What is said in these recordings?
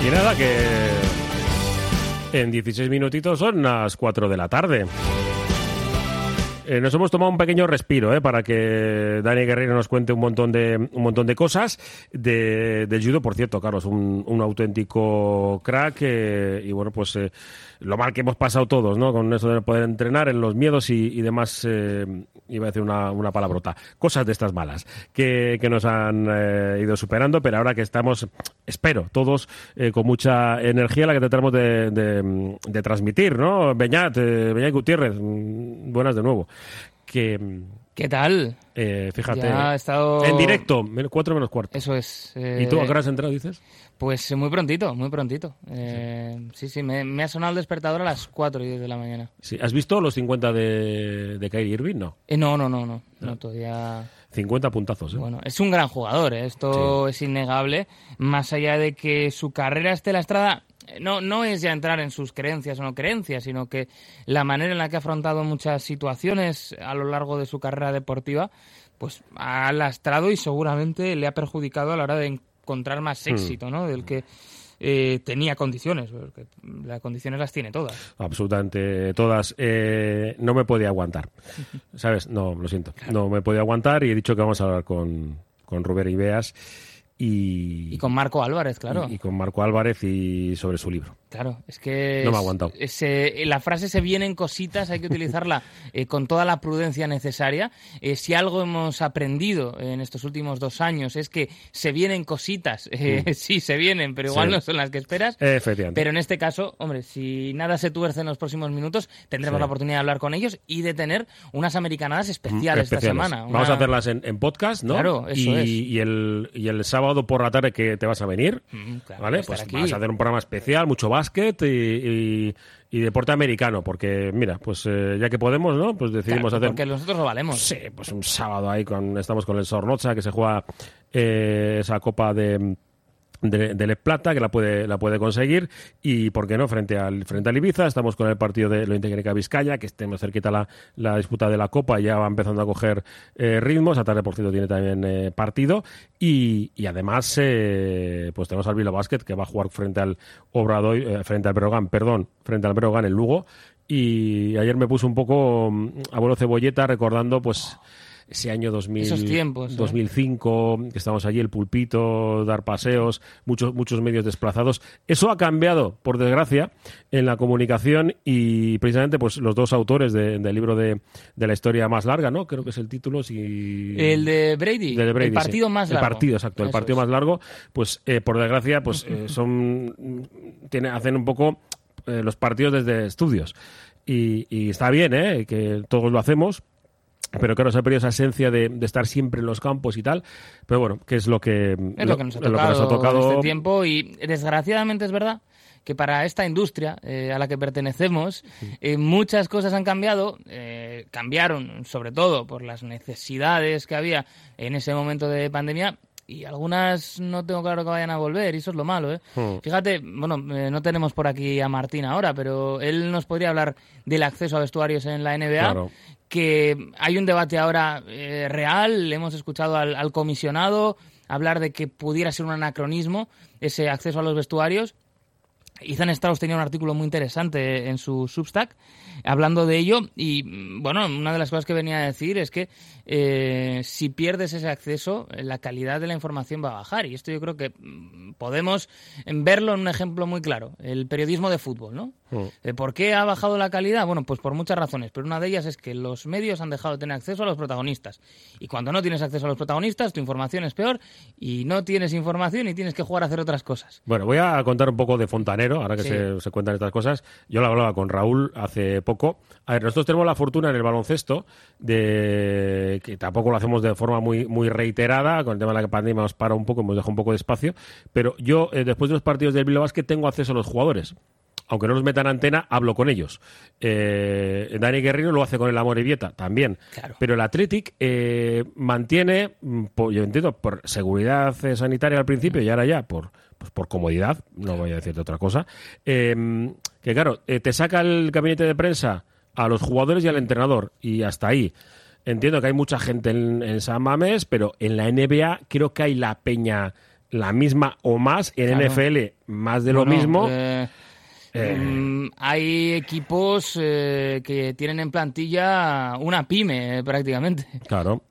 Y nada, que en 16 minutitos son las 4 de la tarde. Eh, nos hemos tomado un pequeño respiro eh, para que Dani Guerrero nos cuente un montón de, un montón de cosas de, del judo. Por cierto, Carlos, un, un auténtico crack. eh, y bueno, pues eh, lo mal que hemos pasado todos, ¿no? Con eso de poder entrenar, en los miedos y, y demás, iba a decir una, una palabrota. Cosas de estas malas que, que nos han ido superando, pero ahora que estamos, espero, todos con mucha energía la que tratamos de, de, transmitir, ¿no? Beñat, Beñat Gutiérrez, mm, buenas de nuevo. Que, ¿Qué tal? eh, fíjate, Ya ha estado- en directo, men- cuatro menos cuarto. Eso es. eh, ¿Y tú a qué hora has entrado, dices? Pues muy prontito, muy prontito. Eh, sí, sí, me, me ha sonado el despertador a las 4 y 10 de la mañana. Sí. ¿Has visto los 50 de, de Kyrie Irving? No. Eh, no, no, no, no, no, todavía... 50 puntazos, ¿eh? Bueno, es un gran jugador, ¿eh? esto es innegable. Más allá de que su carrera esté lastrada, eh, no, no es ya entrar en sus creencias o no creencias, sino que la manera en la que ha afrontado muchas situaciones a lo largo de su carrera deportiva, pues ha lastrado y seguramente le ha perjudicado a la hora de encontrar más éxito, ¿no? Del que eh, tenía condiciones, porque las condiciones las tiene todas. Absolutamente todas. Eh, no me podía aguantar. ¿Sabes? No, lo siento. No me podía aguantar y he dicho que vamos a hablar con, con Rubén Ibeas y, Y con Marco Álvarez, claro. y- y con Marco Álvarez y sobre su libro. Claro, es que No me ha aguantado. ese- la frase se vienen cositas, hay que utilizarla eh, con toda la prudencia necesaria. Eh, si algo hemos aprendido en estos últimos dos años es que se vienen cositas, eh, sí se vienen, pero igual Mm. Sí. no son las que esperas. Efectivamente. Pero en este caso, hombre, si nada se tuerce en los próximos minutos, tendremos Sí. la oportunidad de hablar con ellos y de tener unas americanadas especiales, esta Especiales. semana. Vamos Una- a hacerlas en, en podcast, ¿no? Claro, eso y, es. y el, y el sábado por la tarde que te vas a venir, Mm, claro, ¿vale? Pues aquí. vas a hacer un programa especial, mucho básquet y, y- y deporte americano, porque mira, pues eh, ya que podemos, ¿no? Pues decidimos Claro, hacer Porque nosotros lo valemos. Sí, pues un sábado ahí con, estamos con el Sornocha que se juega eh, esa copa de de, de Plata que la puede la puede conseguir. Y por qué no frente al frente al Ibiza estamos con el partido de lo Técnica Vizcaya que estemos cerquita la, la disputa de la Copa ya va empezando a coger eh, ritmos a tarde por cierto tiene también eh, partido. Y, y además eh, pues tenemos al Bilbao Basket que va a jugar frente al Obradoy eh, frente al Breogán perdón frente al Breogán en Lugo. Y ayer me puse un poco mm, abuelo cebolleta recordando pues ese año 2000, Esos tiempos, ¿eh? 2005, que estábamos allí, el pulpito, dar paseos, muchos, muchos medios desplazados. Eso ha cambiado, por desgracia, en la comunicación y precisamente pues los dos autores de- del libro de, de la historia más larga, ¿no? Creo que es el título. Si... El de Brady, de Brady, el partido sí. más largo. El partido, exacto, el partido es. más largo, pues eh, por desgracia, pues eh, son tiene, hacen un poco eh, los partidos desde estudios. Y, y está bien, ¿eh? Que todos lo hacemos. Pero claro, se ha perdido esa esencia de, de estar siempre en los campos y tal. Pero bueno, que es lo que, Es lo que nos ha es lo tocado, que nos ha tocado. este tiempo y desgraciadamente es verdad que para esta industria eh, a la que pertenecemos eh, muchas cosas han cambiado, eh, cambiaron sobre todo por las necesidades que había en ese momento de pandemia y algunas no tengo claro que vayan a volver y eso es lo malo. ¿eh? Hmm. Fíjate, bueno, eh, no tenemos por aquí a Martín ahora, pero él nos podría hablar del acceso a vestuarios en la NBA Claro. Que hay un debate ahora eh, real, hemos escuchado al, al comisionado hablar de que pudiera ser un anacronismo ese acceso a los vestuarios. Ethan Strauss tenía un artículo muy interesante en su Substack hablando de ello y mm, bueno, una de las cosas que venía a decir es que eh, si pierdes ese acceso, eh, la calidad de la información va a bajar y esto yo creo que mm, podemos verlo en un ejemplo muy claro, el periodismo de fútbol, ¿no? Eh, ¿Por qué ha bajado la calidad? Bueno, pues por muchas razones, pero una de ellas es que los medios han dejado de tener acceso a los protagonistas. Y cuando no tienes acceso a los protagonistas, tu información es peor y no tienes información y tienes que jugar a hacer otras cosas. Bueno, voy a contar un poco de Ahora que Sí. se, se cuentan estas cosas. Yo lo hablaba con Raúl hace poco. A ver, nosotros tenemos la fortuna en el baloncesto de que tampoco lo hacemos de forma muy, muy reiterada, con el tema de la pandemia nos para un poco, hemos dejado un poco de espacio, pero yo, eh, después de los partidos del Bilbao Basket, tengo acceso a los jugadores. Aunque no los metan antena, hablo con ellos. Eh, Dani Guerrero lo hace con el Amor y Vieta también. Claro. Pero el Athletic eh, mantiene, mm, yo entiendo, por seguridad eh, sanitaria al principio y ahora ya por, pues por comodidad, no voy a decirte otra cosa, eh, que claro, eh, te saca el gabinete de prensa a los jugadores y al entrenador y hasta ahí. Entiendo que hay mucha gente en, en San Mamés, pero en la NBA creo que hay la peña la misma o más, en Claro. NFL más de lo mismo. eh, Eh. mm, hay equipos eh, que tienen en plantilla una pyme eh, prácticamente. Claro,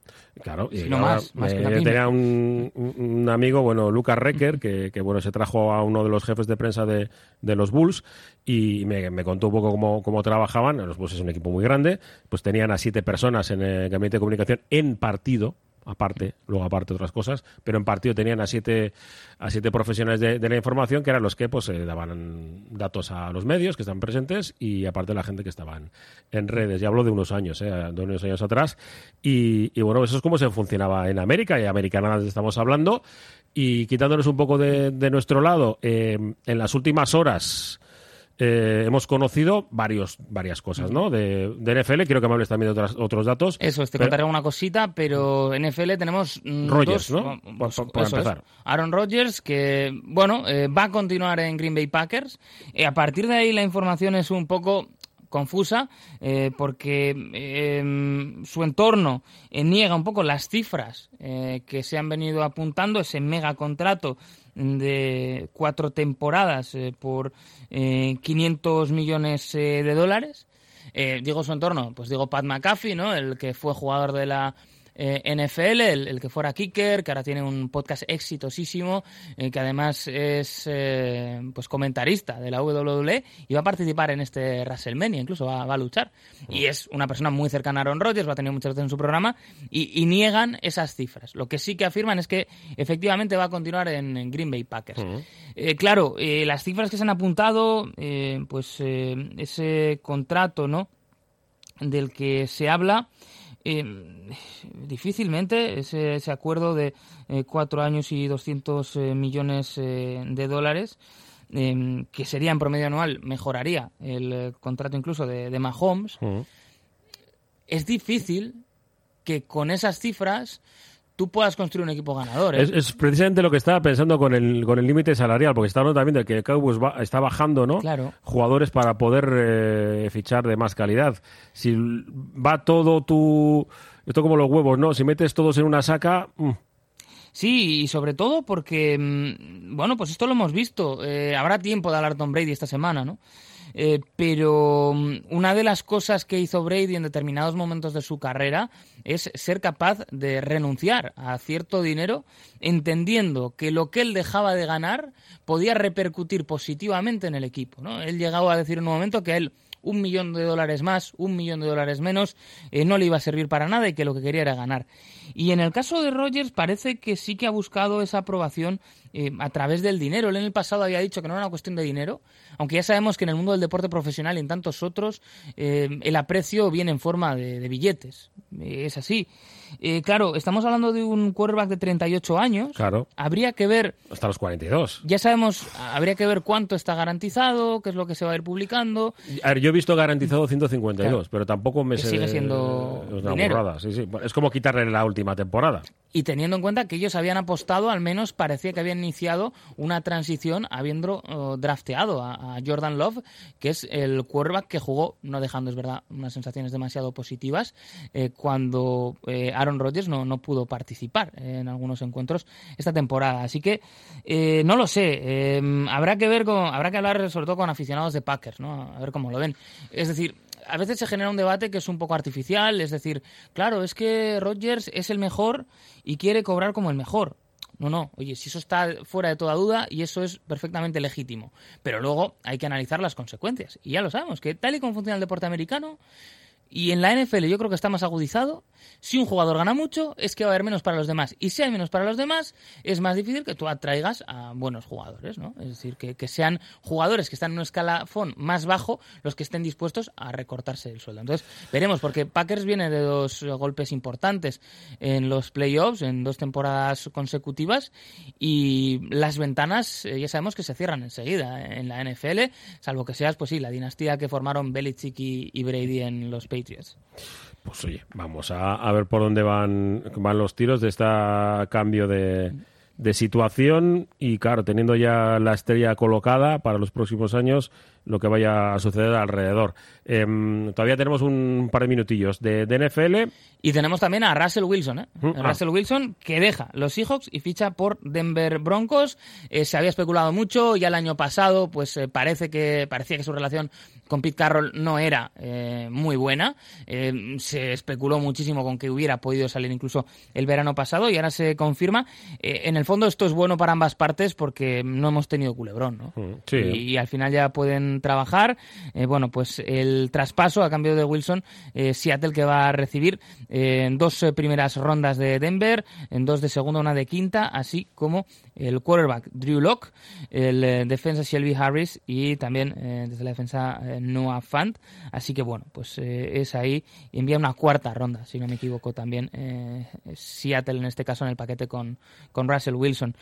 claro. Y no ahora, más, más que eh, una yo pyme. tenía un, un- un amigo, bueno, Lucas Recker, que, que, bueno, se trajo a uno de los jefes de prensa de, de los Bulls y me, me contó un poco cómo, cómo trabajaban. Los Bulls es un equipo muy grande, pues tenían a siete personas en el gabinete de comunicación en partido. Aparte, luego aparte otras cosas, pero en partido tenían a siete, a siete profesionales de, la información que eran los que pues eh, daban datos a los medios que están presentes y aparte la gente que estaban en redes. Ya hablo de unos años, eh, de unos años atrás. Y, bueno, eso es como se funcionaba en América y americana estamos hablando. Y quitándonos un poco de, de nuestro lado, eh, en las últimas horas eh, hemos conocido varios, varias cosas, ¿no? De, de NFL, quiero que me hables también de otras- otros datos. Eso, te Pero- contaré una cosita, pero en NFL tenemos mm, Rodgers, dos- ¿no? es. empezar. Aaron Rodgers, que, bueno, eh, va a continuar en Green Bay Packers. Eh, a partir de ahí la información es un poco confusa eh, porque eh, su entorno eh, niega un poco las cifras eh, que se han venido apuntando, ese mega contrato de cuatro temporadas eh, por eh, 500 millones de dólares. Digo su entorno, pues digo Pat McAfee, ¿no? El que fue jugador de la eh, NFL, el, el que fuera kicker, que ahora tiene un podcast exitosísimo, eh, que además es eh, pues comentarista de la WWE y va a participar en este WrestleMania, incluso va, va a luchar. Y es una persona muy cercana a Aaron Rodgers, lo ha tenido muchas veces en su programa, y, y niegan esas cifras. Lo que sí que afirman es que efectivamente va a continuar en, en Green Bay Packers. Claro, las cifras que se han apuntado, pues ese contrato, ¿no? Del que se habla, eh, difícilmente ese, ese acuerdo de eh, cuatro años y 200 eh, millones eh, de dólares, eh, que sería en promedio anual, mejoraría el eh, contrato incluso de, de Mahomes. Ujú. Es difícil que con esas cifras tú puedas construir un equipo ganador. ¿eh? Es, es precisamente lo que estaba pensando con el con el límite salarial, porque está hablando también de que el Cowboys va- está bajando, ¿no? Claro. Jugadores para poder eh, fichar de más calidad. Si va todo tu esto como los huevos, ¿no? Si metes todos en una saca, mm, Sí, y sobre todo porque, mm, bueno, pues esto lo hemos visto. Eh, habrá tiempo de hablar Tom Brady esta semana, ¿no? Eh, pero mm, una de las cosas que hizo Brady en determinados momentos de su carrera es ser capaz de renunciar a cierto dinero, entendiendo que lo que él dejaba de ganar podía repercutir positivamente en el equipo. ¿no? Él llegaba a decir en un momento que él un millón de dólares más, un millón de dólares menos, eh, no le iba a servir para nada y que lo que quería era ganar. Y en el caso de Rogers parece que sí que ha buscado esa aprobación eh, a través del dinero. Él en el pasado había dicho que no era una cuestión de dinero, aunque ya sabemos que en el mundo del deporte profesional y en tantos otros eh, el aprecio viene en forma de, billetes. Eh, es así. Eh, claro, estamos hablando de un quarterback de 38 años. claro, Habría que ver hasta los 42. ya sabemos, habría que ver cuánto está garantizado, qué es lo que se va a ir publicando. A ver, yo he visto garantizado 152, Claro. pero tampoco me Que sé- sigue siendo es una dinero. burrada, sí, sí. Es como quitarle la última temporada. Y teniendo en cuenta que ellos habían apostado, al menos parecía que habían iniciado una transición habiendo eh, drafteado a, a Jordan Love, que es el quarterback que jugó, no dejando, es verdad, unas sensaciones demasiado positivas, eh, cuando eh, Aaron Rodgers no, no pudo participar en algunos encuentros esta temporada. Así que eh, no lo sé, eh, habrá que ver, con, habrá que hablar sobre todo con aficionados de Packers, ¿no? a ver cómo lo ven. Es decir, a veces se genera un debate que es un poco artificial, es decir, claro, es que Rodgers es el mejor y quiere cobrar como el mejor. No, no, oye, si eso está fuera de toda duda y eso es perfectamente legítimo. Pero luego hay que analizar las consecuencias. Y ya lo sabemos, que tal y como funciona el deporte americano, y en la NFL yo creo que está más agudizado. Si un jugador gana mucho, es que va a haber menos para los demás. Y si hay menos para los demás, es más difícil que tú atraigas a buenos jugadores, ¿no? Es decir, que, que sean jugadores que están en un escalafón más bajo los que estén dispuestos a recortarse el sueldo. Entonces, veremos, porque Packers viene de dos eh, golpes importantes en los playoffs, en dos temporadas consecutivas, y las ventanas eh, ya sabemos que se cierran enseguida en la NFL, salvo que seas, pues sí, la dinastía que formaron Belichick y, Brady en los Patriots. Pues oye, vamos a, a ver por dónde van, van los tiros de este cambio de, de situación y, claro, teniendo ya la estrella colocada para los próximos años, lo que vaya a suceder alrededor. Em, todavía tenemos un par de minutillos de, NFL. Y tenemos también a Russell Wilson, ¿eh? Mm, ah. Russell Wilson que deja los Seahawks y ficha por Denver Broncos. Eh, se había especulado mucho, ya el año pasado pues eh, parece que parecía que su relación con Pete Carroll no era eh, muy buena. se especuló muchísimo con que hubiera podido salir incluso el verano pasado y ahora se confirma. en el fondo esto es bueno para ambas partes porque no hemos tenido culebrón, ¿no? Mm, sí. y al final ya pueden trabajar. Eh, bueno, pues el traspaso a cambio de Wilson, eh, Seattle que va a recibir eh, en dos primeras rondas de Denver, en dos de segunda, una de quinta, así como el quarterback Drew Locke, el defensa Shelby Harris y también desde la defensa Noah Fant. Así que bueno, pues es ahí. Envía una cuarta ronda, si no me equivoco también, Seattle en este caso en el paquete con, con Russell Wilson.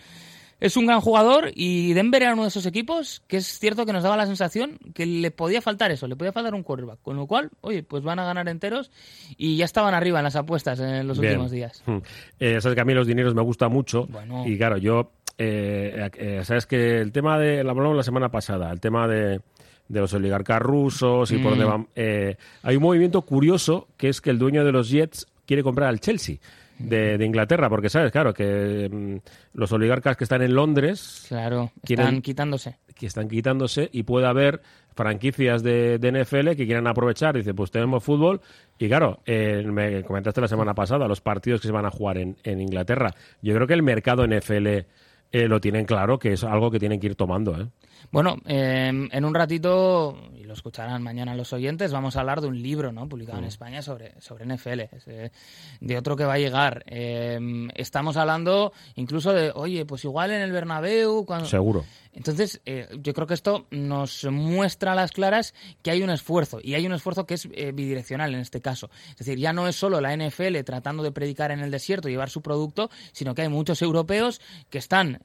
Es un gran jugador y Denver era uno de esos equipos que es cierto que nos daba la sensación que le podía faltar eso, le podía faltar un quarterback. Con lo cual, oye, pues van a ganar enteros y ya estaban arriba en las apuestas en los últimos días. Hmm. Eh, sabes que a mí los dineros me gusta mucho y claro, yo, eh, eh, sabes que el tema de, lo hablamos la semana pasada, el tema de de los oligarcas rusos y por donde mm. van. hay un movimiento curioso que es que el dueño de los Jets quiere comprar al Chelsea de, Inglaterra, porque sabes, claro, que mm, los oligarcas que están en Londres... Claro, están quitándose. Que están quitándose y puede haber franquicias de, NFL que quieran aprovechar. Dice, pues tenemos fútbol. Y claro, eh, me comentaste la semana pasada los partidos que se van a jugar en, en Inglaterra. Yo creo que el mercado NFL eh, lo tienen claro, que es algo que tienen que ir tomando. ¿eh? Bueno, em, en un ratito, y lo escucharán mañana los oyentes, vamos a hablar de un libro ¿no? publicado en. España sobre, sobre NFL, eh, de otro que va a llegar. Em, estamos hablando incluso de, oye, pues igual en el Bernabéu... Cuando... Seguro. Entonces, eh, yo creo que esto nos muestra a las claras que hay un esfuerzo, y hay un esfuerzo que es eh, bidireccional en este caso. Es decir, ya no es solo la NFL tratando de predicar en el desierto y llevar su producto, sino que hay muchos europeos que están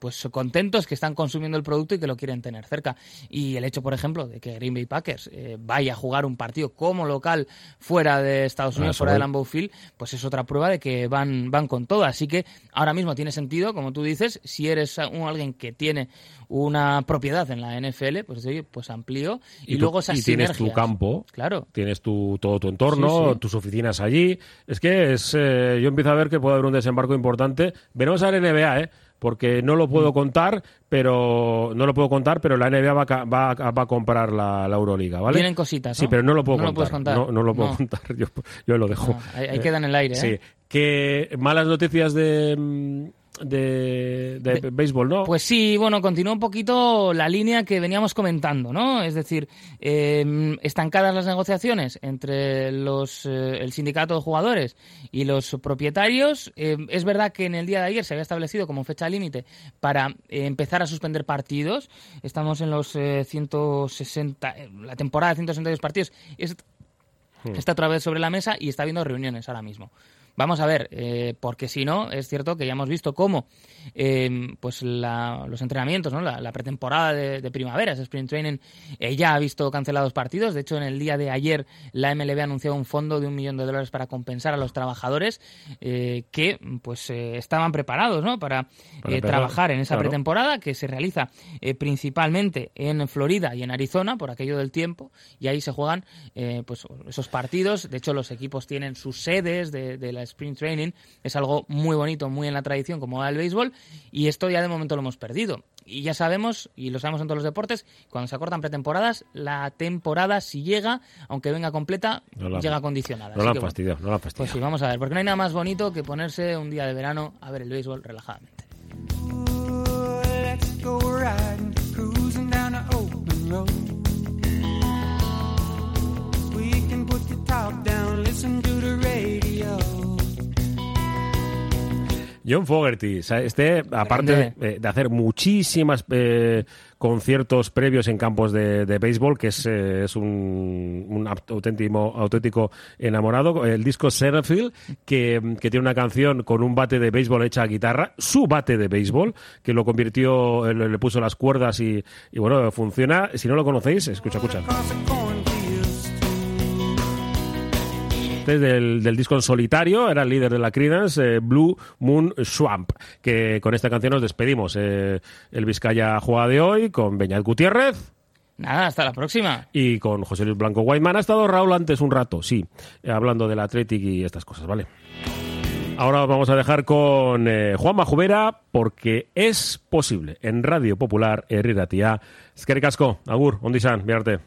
pues contentos, que están consumiendo el producto y que lo quieren tener cerca. Y el hecho, por ejemplo, de que Green Bay Packers eh, vaya a jugar un partido como local fuera de Estados Unidos, fuera de Lambeau Field, pues es otra prueba de que van, van con todo. Así que ahora mismo tiene sentido, como tú dices, si eres un, alguien que tiene una propiedad en la NFL, pues oye, pues amplío y, luego esas y tienes tu campo, claro, tienes tu, todo tu entorno, tus oficinas allí. Es que es, eh, yo empiezo a ver que puede haber un desembarco importante. Veremos a la NBA, ¿eh? Porque no lo puedo mm. contar, pero no lo puedo contar, pero la NBA va a, va va a comprar la, Euroliga, ¿vale? Tienen cositas, Sí, pero no lo puedo contar. No, lo puedo contar. Yo, lo dejo. ahí, queda en el aire. ¿eh? Sí. Que malas noticias de de, béisbol, ¿no? Pues sí, bueno, continúa un poquito la línea que veníamos comentando, ¿no? Es decir, em, estancadas las negociaciones entre los, eh, el sindicato de jugadores y los propietarios. Em, es verdad que en el día de ayer se había establecido como fecha límite para eh, empezar a suspender partidos. Estamos en los 160, eh, la temporada de 162 partidos. Hmm. está otra vez sobre la mesa y está habiendo reuniones ahora mismo. Vamos a ver, eh, porque si no, es cierto que ya hemos visto cómo eh, pues los entrenamientos, ¿no? la, pretemporada de, primavera, ese sprint training, eh, ya ha visto cancelados partidos. De hecho, en el día de ayer la MLB anunció un fondo de un millón de dólares para compensar a los trabajadores que pues estaban preparados ¿no? para, trabajar en esa pretemporada que se realiza principalmente en Florida y en Arizona por aquello del tiempo y ahí se juegan pues esos partidos. De hecho, los equipos tienen sus sedes de, de la sprint training es algo muy bonito, muy en la tradición como el béisbol y esto ya de momento lo hemos perdido. Y ya sabemos, y lo sabemos en todos los deportes, cuando se acortan pretemporadas, la temporada si llega, aunque venga completa, llega condicionada. No la han fastidiado, no la Pues sí, vamos a ver, porque no hay nada más bonito que ponerse un día de verano a ver el béisbol relajadamente. John Fogerty, este, aparte de, hacer muchísimas eh, conciertos previos en campos de, béisbol, que es, eh, un, auténtico, auténtico enamorado, el disco Serefield, que, que, tiene una canción con un bate de béisbol hecha a guitarra, su bate de béisbol, que lo convirtió, le, le puso las cuerdas y, y bueno, funciona. Si no lo conocéis, escucha, escucha. Es del, del disco en solitario, era el líder de la Creedence, eh, Blue Moon Swamp, que con esta canción nos despedimos. Eh, el Vizcaya juega de hoy con Beñat Gutiérrez. Nada, hasta la próxima. Y con José Luis Blanco Guayman ha estado Raúl antes un rato, sí, hablando del Athletic y estas cosas, ¿vale? Ahora vamos a dejar con eh, Juan Majubera porque es posible en Radio Popular Herriratia. Eskerrik asko, agur, ondizan, biarte.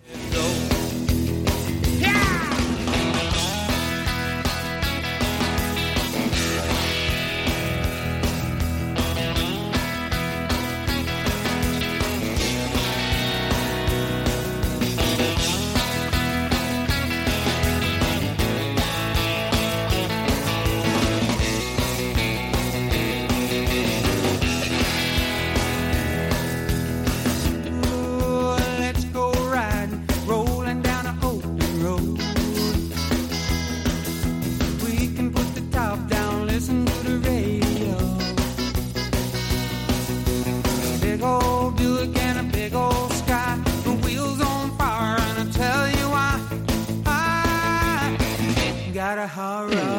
Sahara.